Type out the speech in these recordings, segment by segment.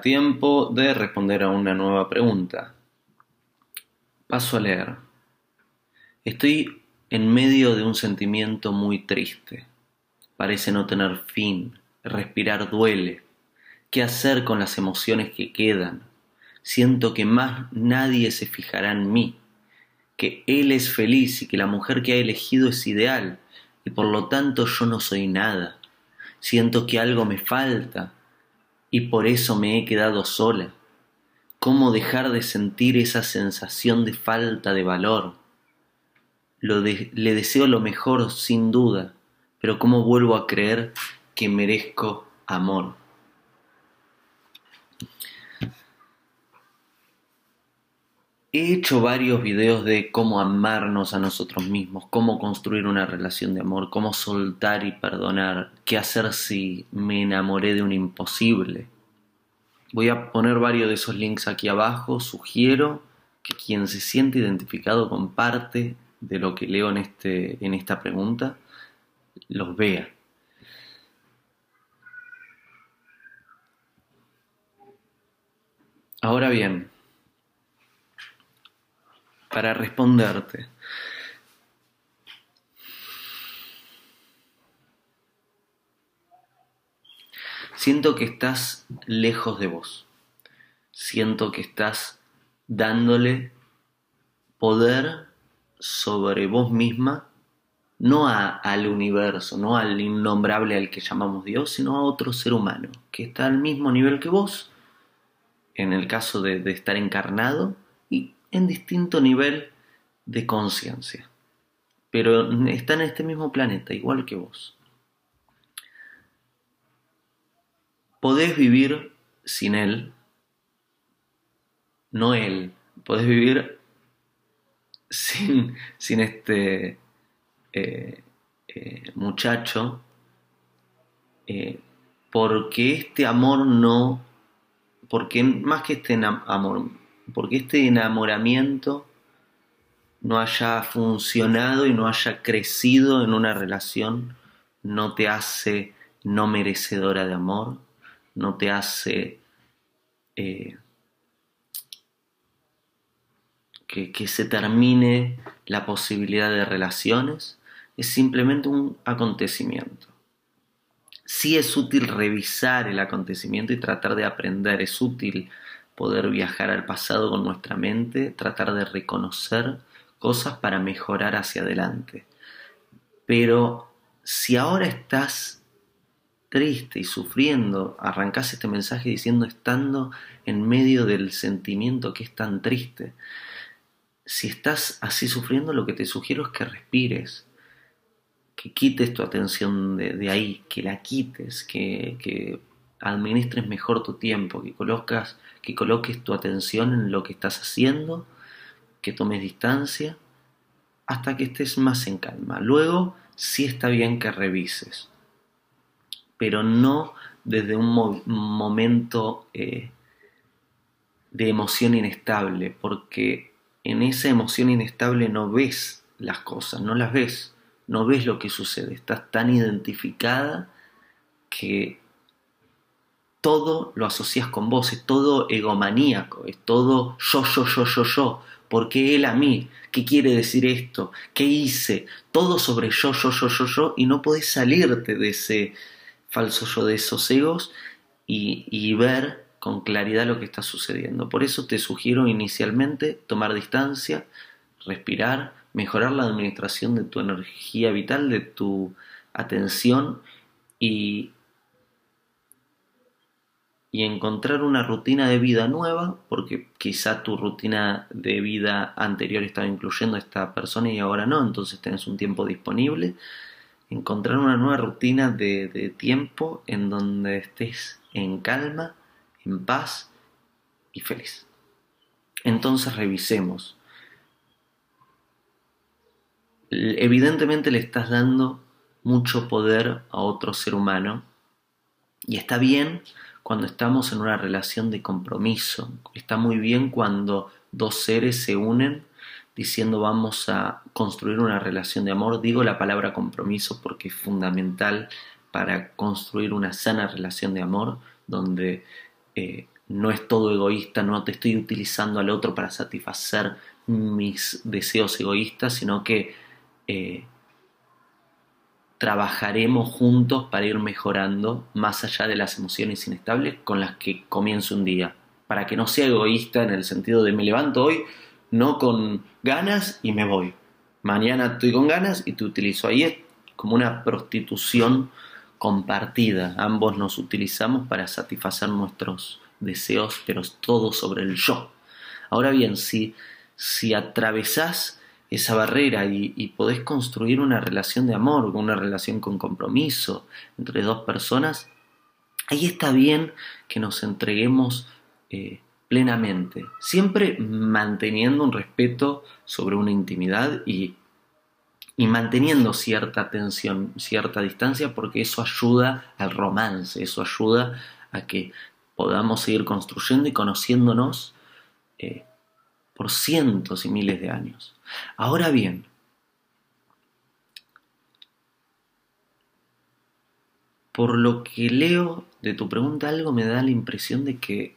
Tiempo de responder a una nueva pregunta. Paso a leer. Estoy en medio de un sentimiento muy triste. Parece no tener fin. Respirar duele. ¿Qué hacer con las emociones que quedan? Siento que más nadie se fijará en mí, que él es feliz y que la mujer que ha elegido es ideal, y por lo tanto yo no soy nada. Siento que algo me falta, y por eso me he quedado sola. ¿Cómo dejar de sentir esa sensación de falta de valor? le deseo lo mejor sin duda, pero ¿cómo vuelvo a creer que merezco amor? He hecho varios videos de cómo amarnos a nosotros mismos, cómo construir una relación de amor, cómo soltar y perdonar, qué hacer si me enamoré de un imposible. Voy a poner varios de esos links aquí abajo. Sugiero que quien se siente identificado con parte de lo que leo en, este, en esta pregunta los vea. Ahora bien, para responderte. Siento que estás lejos de vos. Siento que estás dándole poder sobre vos misma, no al universo, no al innombrable al que llamamos Dios, sino a otro ser humano, que está al mismo nivel que vos, en el caso de, de estar encarnado, en distinto nivel de conciencia, pero está en este mismo planeta, igual que vos. Podés vivir sin él, no él, podés vivir sin, sin este eh, eh, muchacho, eh, porque este amor no, porque más que este amor, porque este enamoramiento no haya funcionado y no haya crecido en una relación, no te hace no merecedora de amor, no te hace eh, que, que se termine la posibilidad de relaciones, es simplemente un acontecimiento. Sí es útil revisar el acontecimiento y tratar de aprender, es útil poder viajar al pasado con nuestra mente, tratar de reconocer cosas para mejorar hacia adelante. Pero si ahora estás triste y sufriendo, arrancás este mensaje diciendo estando en medio del sentimiento que es tan triste. Si estás así sufriendo, lo que te sugiero es que respires, que quites tu atención de, ahí, que la quites, que, que administres mejor tu tiempo, que, colocas, que coloques tu atención en lo que estás haciendo, que tomes distancia, hasta que estés más en calma. Luego sí está bien que revises, pero no desde un momento eh, de emoción inestable, porque en esa emoción inestable no ves las cosas, no las ves, no ves lo que sucede, estás tan identificada que todo lo asocias con vos, es todo egomaníaco, es todo yo, yo, yo, yo, yo. porque él a mí? ¿Qué quiere decir esto? ¿Qué hice? Todo sobre yo, yo, yo, yo, yo, y no podés salirte de ese falso yo, de esos egos y, y ver con claridad lo que está sucediendo. Por eso te sugiero inicialmente tomar distancia, respirar, mejorar la administración de tu energía vital, de tu atención y y encontrar una rutina de vida nueva, porque quizá tu rutina de vida anterior estaba incluyendo a esta persona y ahora no, entonces tenés un tiempo disponible. Encontrar una nueva rutina de, de tiempo en donde estés en calma, en paz y feliz. Entonces revisemos. Evidentemente le estás dando mucho poder a otro ser humano y está bien cuando estamos en una relación de compromiso. Está muy bien cuando dos seres se unen diciendo vamos a construir una relación de amor. Digo la palabra compromiso porque es fundamental para construir una sana relación de amor donde eh, no es todo egoísta, no te estoy utilizando al otro para satisfacer mis deseos egoístas, sino que eh, trabajaremos juntos para ir mejorando más allá de las emociones inestables con las que comienzo un día, para que no sea egoísta en el sentido de me levanto hoy no con ganas y me voy. Mañana estoy con ganas y te utilizo. Ahí es como una prostitución compartida. Ambos nos utilizamos para satisfacer nuestros deseos, pero todo sobre el yo. Ahora bien, si, si atravesás esa barrera y, podés construir una relación de amor, una relación con compromiso entre dos personas, ahí está bien que nos entreguemos eh, plenamente, siempre manteniendo un respeto sobre una intimidad y, y manteniendo cierta tensión, cierta distancia, porque eso ayuda al romance, eso ayuda a que podamos seguir construyendo y conociéndonos eh, por cientos y miles de años. Ahora bien, por lo que leo de tu pregunta, algo me da la impresión de que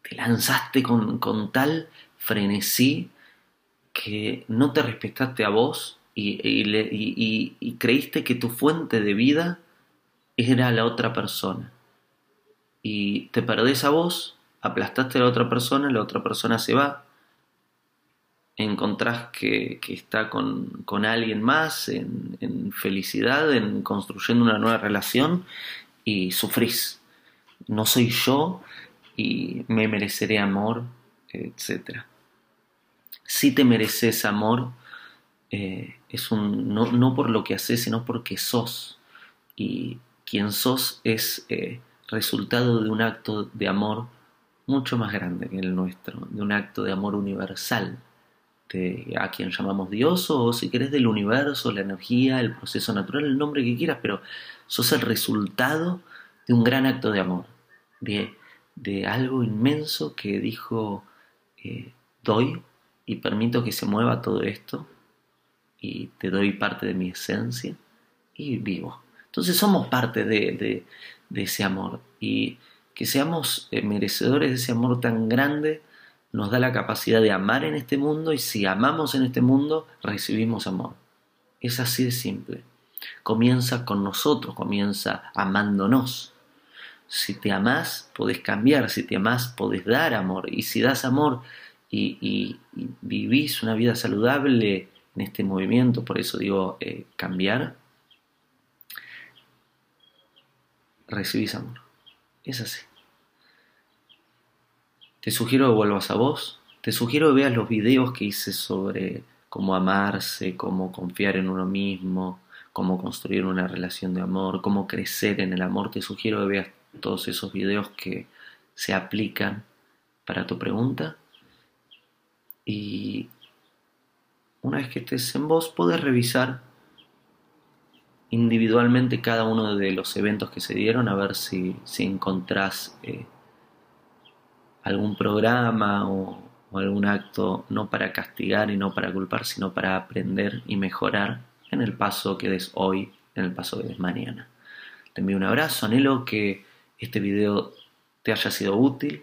te lanzaste con, tal frenesí que no te respetaste a vos y, y, creíste que tu fuente de vida era la otra persona y te perdés a vos, aplastaste a la otra persona, la otra persona se va, encontrás que, está con, alguien más, en, en, felicidad, en construyendo una nueva relación y sufrís. No soy yo y me mereceré amor, etc. Si te mereces amor, eh, es un, no, no, por lo que haces, sino porque sos. Y quien sos es eh, resultado de un acto de amor mucho más grande que el nuestro, de un acto de amor universal, de a quien llamamos Dios o si querés del universo, la energía, el proceso natural, el nombre que quieras, pero sos el resultado de un gran acto de amor, de, de algo inmenso que dijo, eh, doy y permito que se mueva todo esto y te doy parte de mi esencia y vivo. Entonces somos parte de, de ese amor y que seamos eh, merecedores de ese amor tan grande nos da la capacidad de amar en este mundo y si amamos en este mundo recibimos amor. Es así de simple. Comienza con nosotros, comienza amándonos. Si te amás, podés cambiar, si te amás, podés dar amor. Y si das amor y, vivís una vida saludable en este movimiento, por eso digo eh, cambiar, recibís amor. Es así. Te sugiero que vuelvas a vos. Te sugiero que veas los videos que hice sobre cómo amarse, cómo confiar en uno mismo, cómo construir una relación de amor, cómo crecer en el amor. Te sugiero que veas todos esos videos que se aplican para tu pregunta. Y una vez que estés en vos, podés revisar individualmente cada uno de los eventos que se dieron a ver si, si encontrás eh, algún programa o, algún acto no para castigar y no para culpar, sino para aprender y mejorar en el paso que des hoy, en el paso que des mañana. Te envío un abrazo, anhelo que este video te haya sido útil,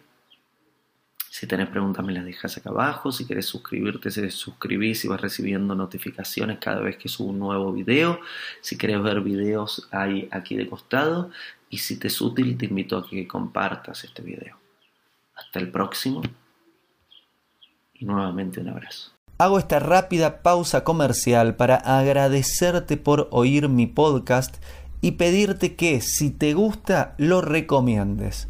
si tenés preguntas me las dejas acá abajo. Si querés suscribirte, se suscribís y vas recibiendo notificaciones cada vez que subo un nuevo video. Si querés ver videos hay aquí de costado. Y si te es útil, te invito a que compartas este video. Hasta el próximo. Y nuevamente un abrazo. Hago esta rápida pausa comercial para agradecerte por oír mi podcast y pedirte que si te gusta lo recomiendes.